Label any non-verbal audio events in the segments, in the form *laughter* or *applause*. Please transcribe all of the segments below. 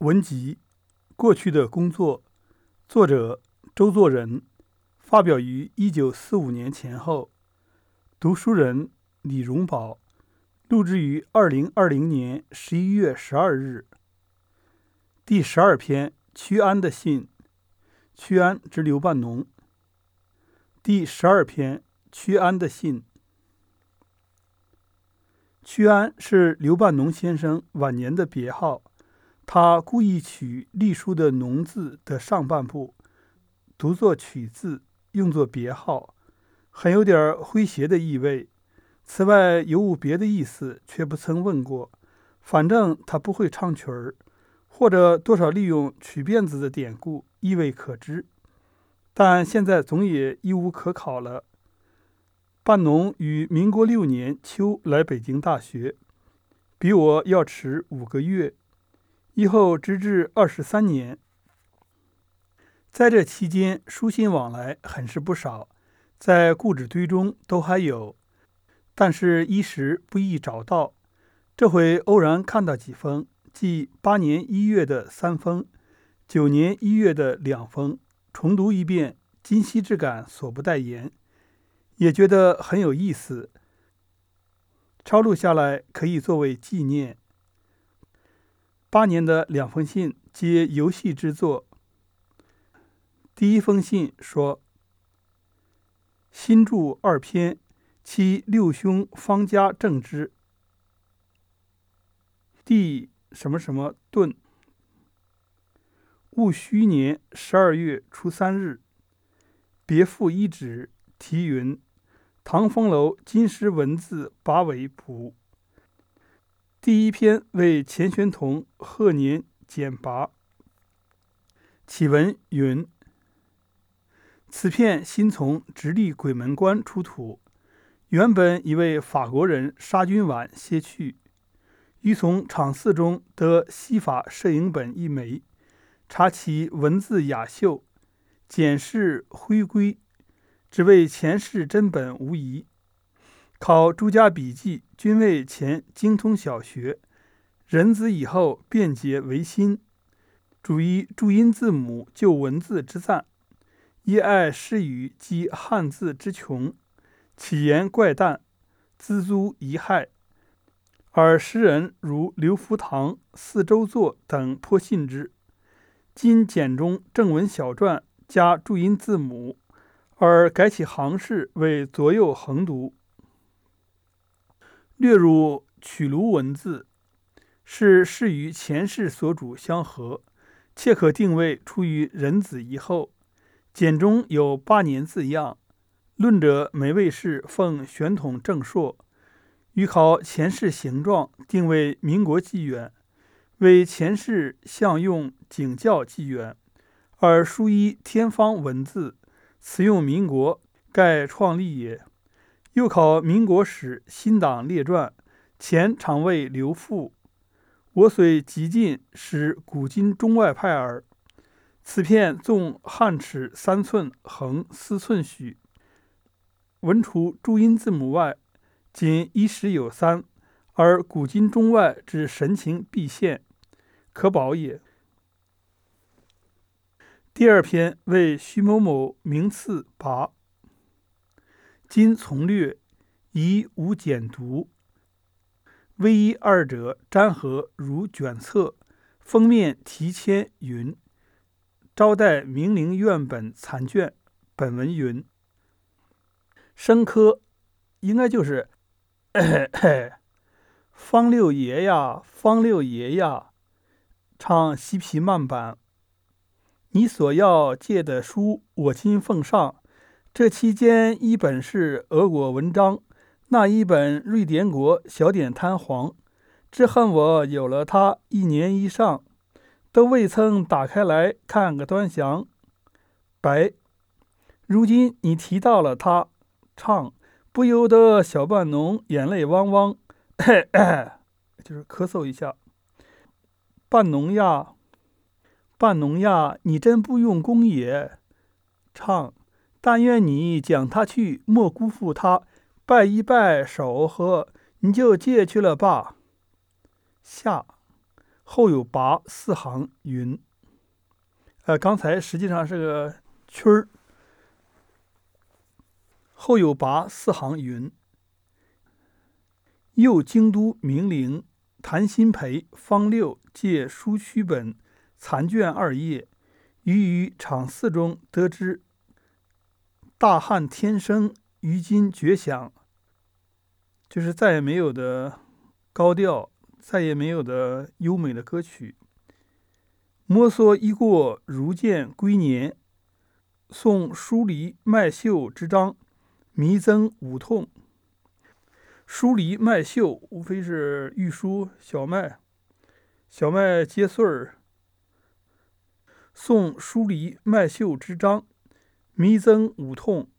文集《过去的工作》，作者周作人，发表于一九四五年前后。读书人李荣宝，录制于二零二零年十一月十二日。第十二篇：屈安的信。屈安之刘半农。第十二篇：屈安的信。屈安是刘半农先生晚年的别号。他故意取隶书的“农”字的上半部，读作“取”字，用作别号，很有点诙谐的意味。此外有无别的意思，却不曾问过。反正他不会唱曲儿，或者多少利用曲辫子的典故，亦未可知。但现在总也一无可考了。半农于民国六年秋来北京大学，比我要迟五个月。以后直至二十三年，在这期间，书信往来很是不少，在故纸堆中都还有，但是一时不易找到。这回偶然看到几封，即八年一月的三封，九年一月的两封，重读一遍，今昔之感所不待言，也觉得很有意思，抄录下来可以作为纪念。八年的两封信皆游戏之作。第一封信说：“新著二篇，其六兄方家正之。第什么什么顿。戊戌年十二月初三日，别赋一纸，题云：唐风楼金石文字八尾谱。”第一篇为钱玄同贺年简拔。启文云：此片新从直隶鬼门关出土，原本已为法国人沙君晚撷去，于从场寺中得西法摄影本一枚，查其文字雅秀，简饰徽规，只为前世真本无疑。考诸家笔记，均为前精通小学，人子以后便捷为新，主一注音字母就文字之赞，亦爱诗语及汉字之穷，起言怪诞，锱铢遗害，而诗人如刘福堂、四周作等颇信之。今简中正文小篆加注音字母，而改起行式为左右横读。略如曲卢文字，是是与前世所主相合，切可定位出于人子以后。简中有八年字样，论者每位是奉玄统正朔，欲考前世形状定为民国纪元，为前世相用景教纪元，而书一天方文字，此用民国，盖创立也。又考民国史新党列传，前常为刘复。我虽极尽，使古今中外派耳。此片纵汉尺三寸，横四寸许。文除注音字母外，仅一时有三，而古今中外之神情毕现，可保也。第二篇为徐某某名次拔。今从略，宜无简读。唯一二者粘合如卷册，封面题签云：“招待明陵院本残卷。”本文云：“生科，应该就是 *coughs* 方六爷呀，方六爷呀，唱西皮慢板。你所要借的书，我今奉上。”这期间，一本是俄国文章，那一本瑞典国小点摊黄，只恨我有了它一年以上，都未曾打开来看个端详。白，如今你提到了它，唱不由得小半农眼泪汪汪，咳 *coughs* 咳就是咳嗽一下。半农呀，半农呀，你真不用功也，唱。但愿你讲他去，莫辜负他。拜一拜手和，你就借去了吧。下，后有跋四行云。呃，刚才实际上是个曲儿。后有跋四行云。又京都名陵谭鑫培方六借书曲本残卷二页，于于场寺中得知大汉天生于今绝响，就是再也没有的高调，再也没有的优美的歌曲。摩挲一过如见归年，送疏离麦秀之章，弥增五痛。疏离麦秀，无非是玉书小麦，小麦结穗儿。送疏离麦秀之章。弥增五痛，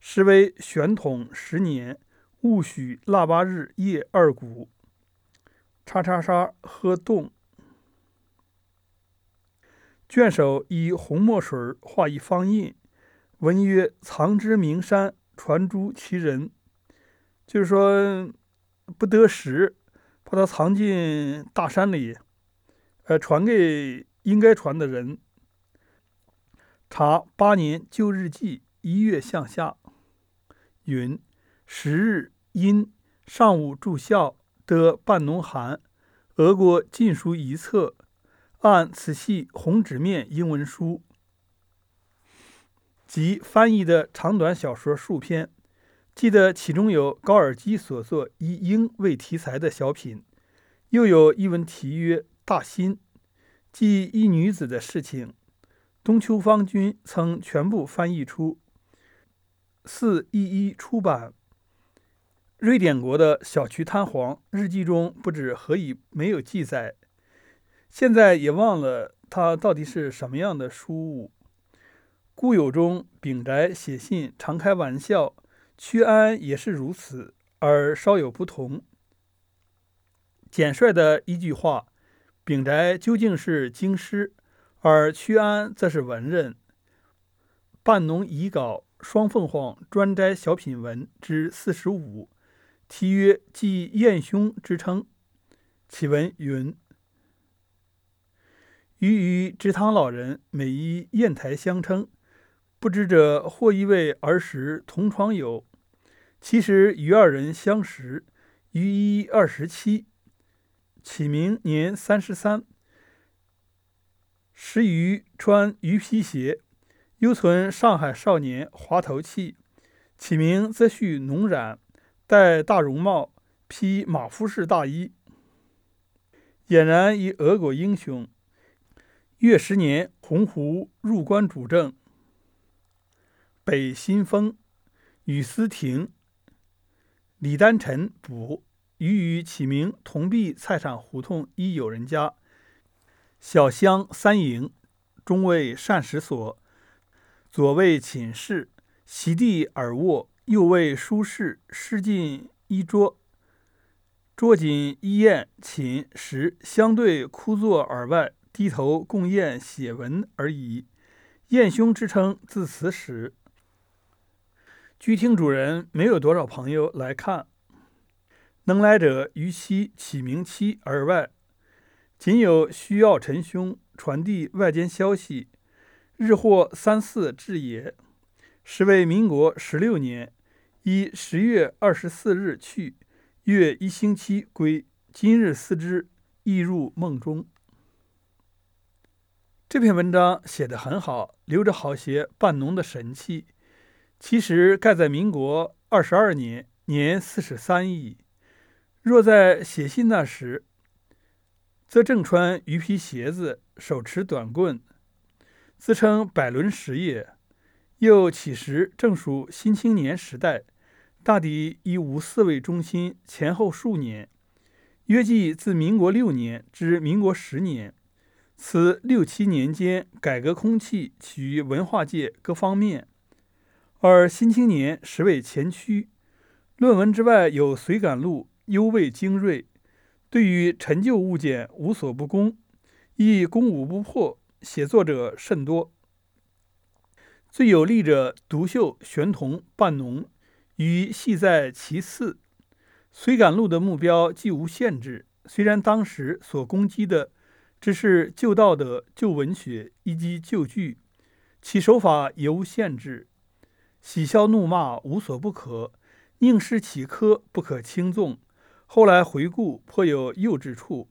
时为玄统十年戊戌腊八日夜二鼓。叉叉叉喝动。卷首以红墨水画一方印，文曰：“藏之名山，传诸其人。”就是说，不得时，把它藏进大山里，呃，传给应该传的人。查八年旧日记，一月向下，云：十日因上午住校，得半农函，俄国禁书一册，按此系红纸面英文书，及翻译的长短小说数篇。记得其中有高尔基所作以英为题材的小品，又有一文题曰《大新》，记一女子的事情。东秋方君曾全部翻译出，四一一出版。瑞典国的小渠滩皇日记中不知何以没有记载，现在也忘了他到底是什么样的书物。故友中秉宅写信常开玩笑，屈安也是如此，而稍有不同。简率的一句话，秉宅究竟是京师？而屈安则是文人，半农遗稿双凤凰专摘小品文之四十五，题曰“即燕兄”之称。其文云：“余与直堂老人每以砚台相称，不知者或以为儿时同窗友，其实与二人相识于一二十七，启明年三十三。”时余穿鱼皮鞋，犹存上海少年滑头气。起名则须浓染，戴大绒帽，披马夫式大衣，俨然一俄国英雄。越十年，洪湖入关主政。北新丰，与思亭，李丹臣补，余与起名同避菜场胡同一友人家。小乡三营，中为膳食所，左为寝室，席地而卧；右为书室，诗尽衣桌，桌锦衣宴，寝食相对，枯坐而外，低头共宴写文而已。宴兄之称自此始。居厅主人没有多少朋友来看，能来者于其起名期而外。仅有需要陈兄传递外间消息，日或三四至也。时为民国十六年，以十月二十四日去，月一星期归。今日思之，亦入梦中。这篇文章写得很好，留着好些半农的神气。其实盖在民国二十二年，年四十三矣。若在写信那时，则正穿鱼皮鞋子，手持短棍，自称百伦实也。又起时正属新青年时代，大抵以五四为中心，前后数年，约计自民国六年至民国十年。此六七年间，改革空气起于文化界各方面，而新青年实为前驱。论文之外，有随感录，尤为精锐。对于陈旧物件无所不攻，亦攻无不破，写作者甚多。最有力者独秀、玄同、半农，与系在其次。随感录的目标既无限制，虽然当时所攻击的只是旧道德、旧文学以及旧剧，其手法也无限制，喜笑怒骂无所不可，宁失其科不可轻纵。后来回顾，颇有幼稚处。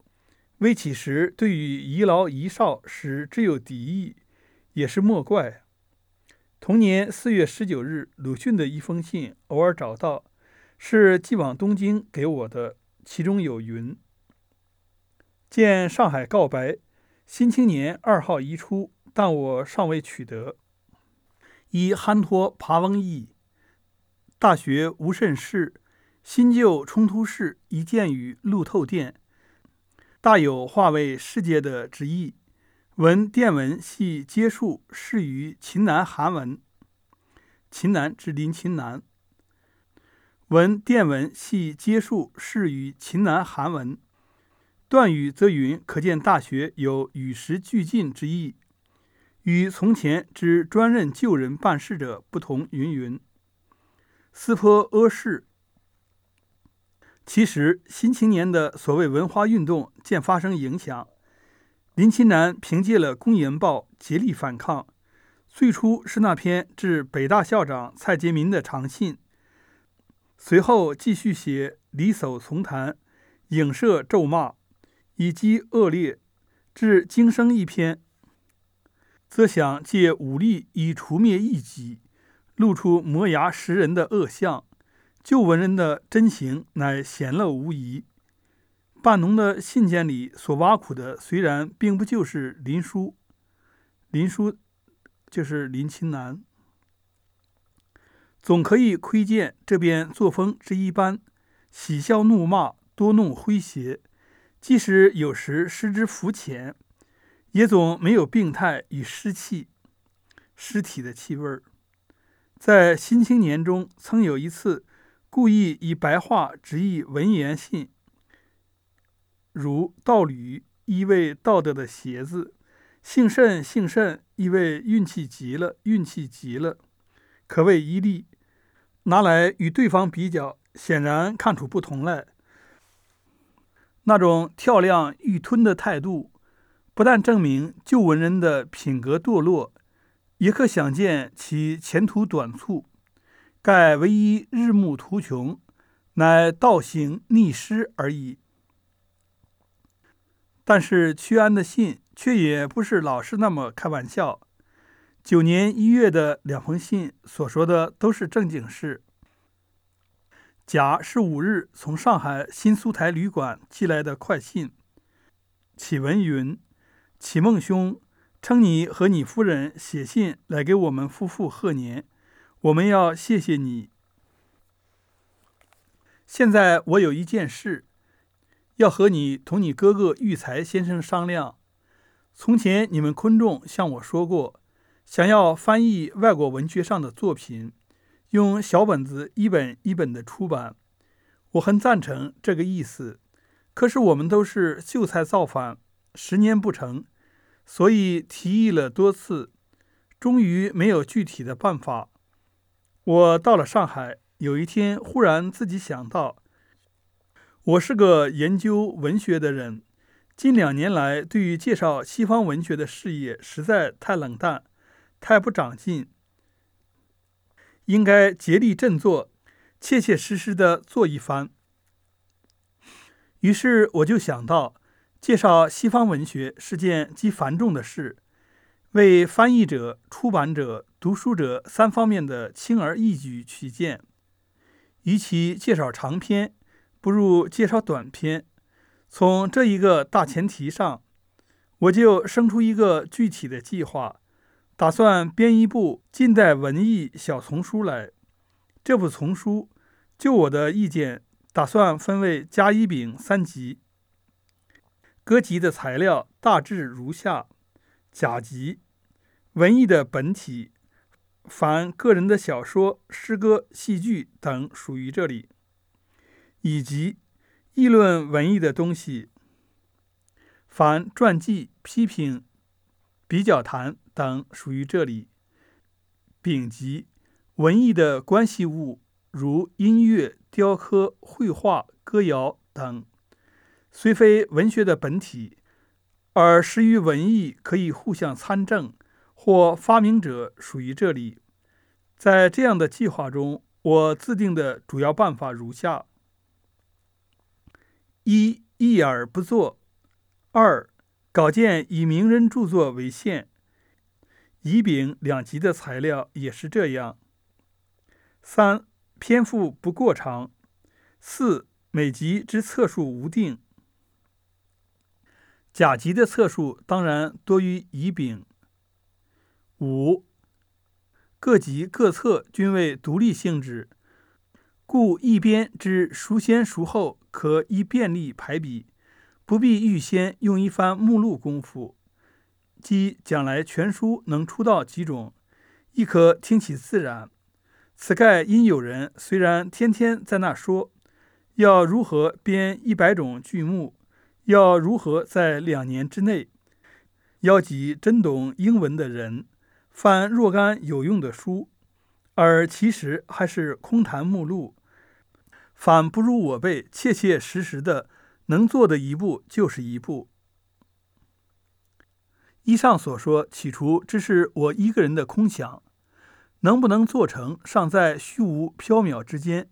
微起时对于遗老遗少时只有敌意，也是莫怪。同年四月十九日，鲁迅的一封信偶尔找到，是寄往东京给我的，其中有云：“见上海告白，《新青年》二号一出，但我尚未取得。以憨托爬翁意，大学无甚事，新旧冲突式，一见于路透电。”大有化为世界的之意。文电文系结束，适于秦南韩文。秦南指林秦南。文电文系结束，适于秦南韩文。断语则云，可见大学有与时俱进之意，与从前之专任旧人办事者不同。云云。斯颇阿氏。其实，《新青年》的所谓文化运动渐发生影响。林清南凭借了《公研报》竭力反抗。最初是那篇致北大校长蔡杰民的长信，随后继续写离叟从谈、影射咒骂，以及恶劣。致今生一篇，则想借武力以除灭异己，露出磨牙食人的恶相。旧文人的真情乃显露无疑。半农的信件里所挖苦的，虽然并不就是林书，林书就是林清南，总可以窥见这边作风之一般，喜笑怒骂，多弄诙谐。即使有时失之肤浅，也总没有病态与尸气、尸体的气味儿。在《新青年》中，曾有一次。故意以白话直译文言信，如“道侣”意味道德的鞋子，“幸甚幸甚”意味运气极了，运气极了，可谓一例。拿来与对方比较，显然看出不同来。那种跳亮欲吞的态度，不但证明旧文人的品格堕落，也可想见其前途短促。盖唯一日暮途穷，乃道行逆施而已。但是屈安的信却也不是老是那么开玩笑。九年一月的两封信所说的都是正经事。甲是五日从上海新苏台旅馆寄来的快信，启文云：“启梦兄称你和你夫人写信来给我们夫妇贺年。”我们要谢谢你。现在我有一件事，要和你同你哥哥育才先生商量。从前你们昆仲向我说过，想要翻译外国文学上的作品，用小本子一本一本的出版。我很赞成这个意思，可是我们都是秀才造反，十年不成，所以提议了多次，终于没有具体的办法。我到了上海，有一天忽然自己想到，我是个研究文学的人，近两年来对于介绍西方文学的事业实在太冷淡，太不长进，应该竭力振作，切切实实的做一番。于是我就想到，介绍西方文学是件极繁重的事。为翻译者、出版者、读书者三方面的轻而易举取见，与其介绍长篇，不如介绍短篇。从这一个大前提上，我就生出一个具体的计划，打算编一部近代文艺小丛书来。这部丛书，就我的意见，打算分为甲、乙、丙三集。各集的材料大致如下。甲级文艺的本体，凡个人的小说、诗歌、戏剧等属于这里；以及议论文艺的东西，凡传记、批评、比较谈等属于这里；丙级文艺的关系物，如音乐、雕刻、绘画、歌谣等；虽非文学的本体，而实于文艺可以互相参证，或发明者属于这里。在这样的计划中，我制定的主要办法如下：一、一而不作；二、稿件以名人著作为限，乙丙两集的材料也是这样；三、篇幅不过长；四、每集之册数无定。甲级的册数当然多于乙丙。五。各级各册均为独立性质，故一编之孰先孰后，可依便利排比，不必预先用一番目录功夫。即将来全书能出到几种，亦可听其自然。此盖因有人虽然天天在那说，要如何编一百种剧目，要如何在两年之内，邀集真懂英文的人。翻若干有用的书，而其实还是空谈目录，反不如我辈切切实实的能做的一步就是一步。以上所说，起初只是我一个人的空想，能不能做成，尚在虚无缥缈之间。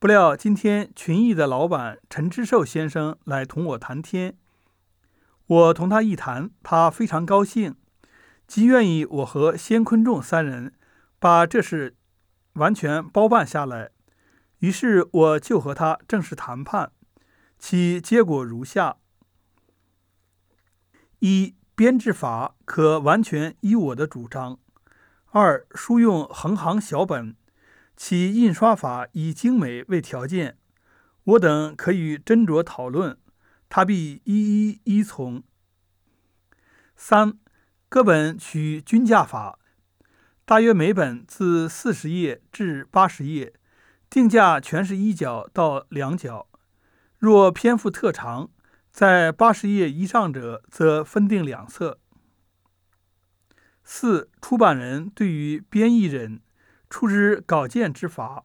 不料今天群艺的老板陈之寿先生来同我谈天，我同他一谈，他非常高兴。即愿意我和先坤仲三人把这事完全包办下来，于是我就和他正式谈判，其结果如下：一、编制法可完全依我的主张；二、书用横行小本，其印刷法以精美为条件，我等可以斟酌讨论，他必一一依从。三。各本取均价法，大约每本自四十页至八十页，定价全是一角到两角。若篇幅特长，在八十页以上者，则分定两册。四、出版人对于编译人出之稿件之法，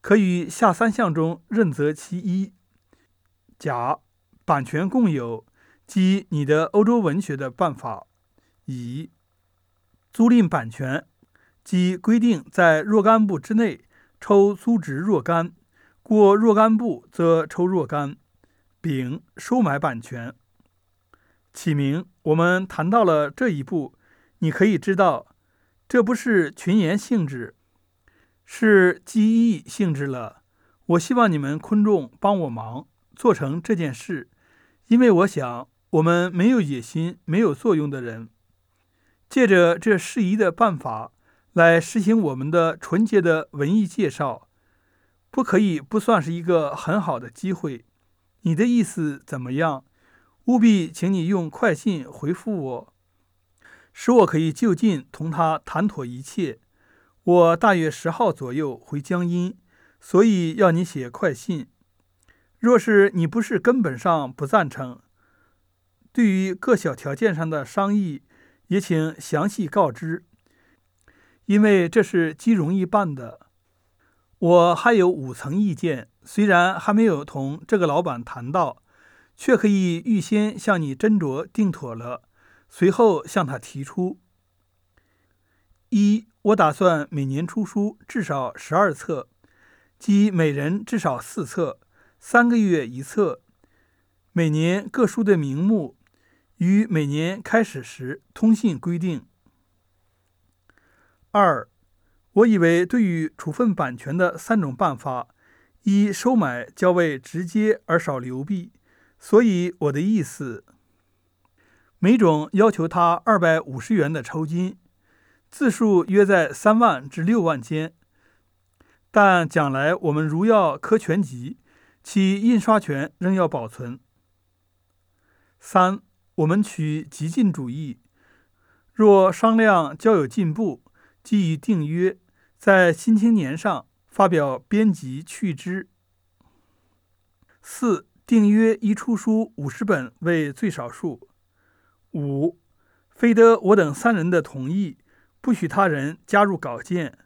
可于下三项中任择其一。甲、版权共有，即你的欧洲文学的办法。乙租赁版权，即规定在若干部之内抽租值若干，过若干部则抽若干。丙收买版权，起名。我们谈到了这一步，你可以知道，这不是群言性质，是记忆性质了。我希望你们昆众帮我忙，做成这件事，因为我想我们没有野心、没有作用的人。借着这适宜的办法来实行我们的纯洁的文艺介绍，不可以不算是一个很好的机会。你的意思怎么样？务必请你用快信回复我，使我可以就近同他谈妥一切。我大约十号左右回江阴，所以要你写快信。若是你不是根本上不赞成，对于各小条件上的商议。也请详细告知，因为这是极容易办的。我还有五层意见，虽然还没有同这个老板谈到，却可以预先向你斟酌定妥了，随后向他提出。一，我打算每年出书至少十二册，即每人至少四册，三个月一册，每年各书的名目。于每年开始时通信规定。二，我以为对于处分版权的三种办法，一收买较为直接而少流弊，所以我的意思，每种要求他二百五十元的酬金，字数约在三万至六万间。但将来我们如要刻全集，其印刷权仍要保存。三。我们取激进主义，若商量较有进步，即以订约，在《新青年》上发表编辑去之。四订约一出书五十本为最少数。五非得我等三人的同意，不许他人加入稿件。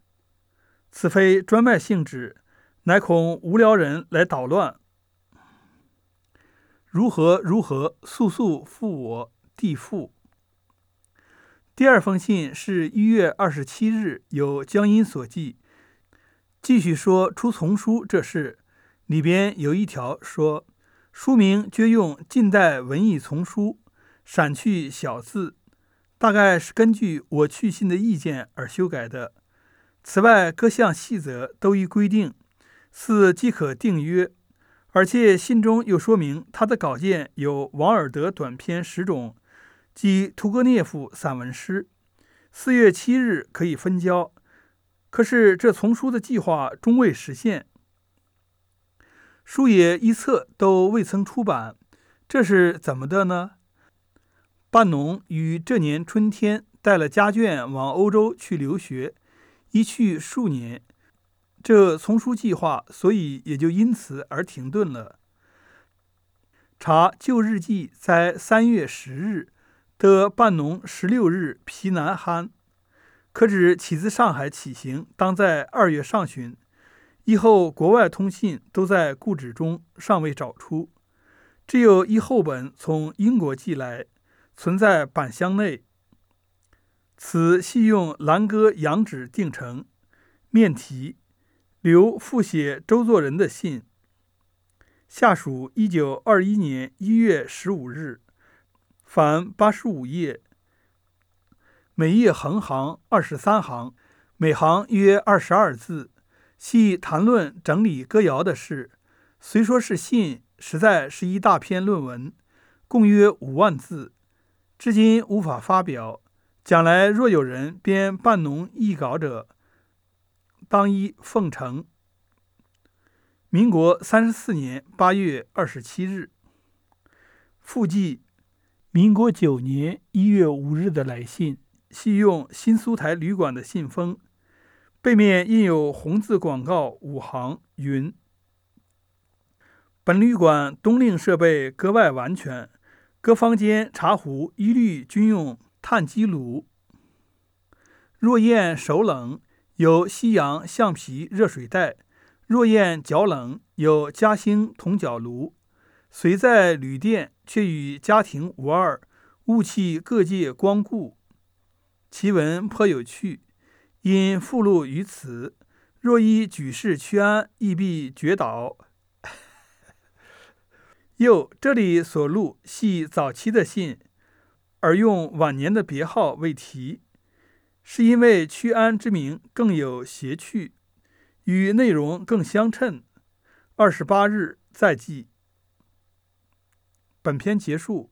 此非专卖性质，乃恐无聊人来捣乱。如何如何，速速复我弟父。第二封信是一月二十七日，由江阴所记，继续说出丛书这事。里边有一条说，书名绝用近代文艺丛书，删去小字，大概是根据我去信的意见而修改的。此外，各项细则都已规定，似即可订约。而且信中又说明，他的稿件有王尔德短篇十种及屠格涅夫散文诗。四月七日可以分交，可是这丛书的计划终未实现，书也一册都未曾出版，这是怎么的呢？半农于这年春天带了家眷往欧洲去留学，一去数年。这丛书计划，所以也就因此而停顿了。查旧日记，在三月十日得半农十六日皮南憨，可指起自上海起行，当在二月上旬。以后国外通信都在故纸中尚未找出，只有一厚本从英国寄来，存在板箱内。此系用兰哥羊纸订成，面题。刘复写周作人的信，下属一九二一年一月十五日，凡八十五页，每页横行二十三行，每行约二十二字，系谈论整理歌谣的事。虽说是信，实在是一大篇论文，共约五万字，至今无法发表。将来若有人编半农译稿者，当依奉承。民国三十四年八月二十七日，附记民国九年一月五日的来信，系用新苏台旅馆的信封，背面印有红字广告五行，云：本旅馆冬令设备格外完全，各房间茶壶一律均用炭基炉。若厌手冷，有西洋橡皮热水袋；若厌脚冷，有嘉兴铜脚炉。虽在旅店，却与家庭无二。物器各界光顾，其文颇有趣，因附录于此。若依举世趋安，亦必绝倒。又这里所录系早期的信，而用晚年的别号为题。是因为“屈安”之名更有谐趣，与内容更相称。二十八日再记。本篇结束。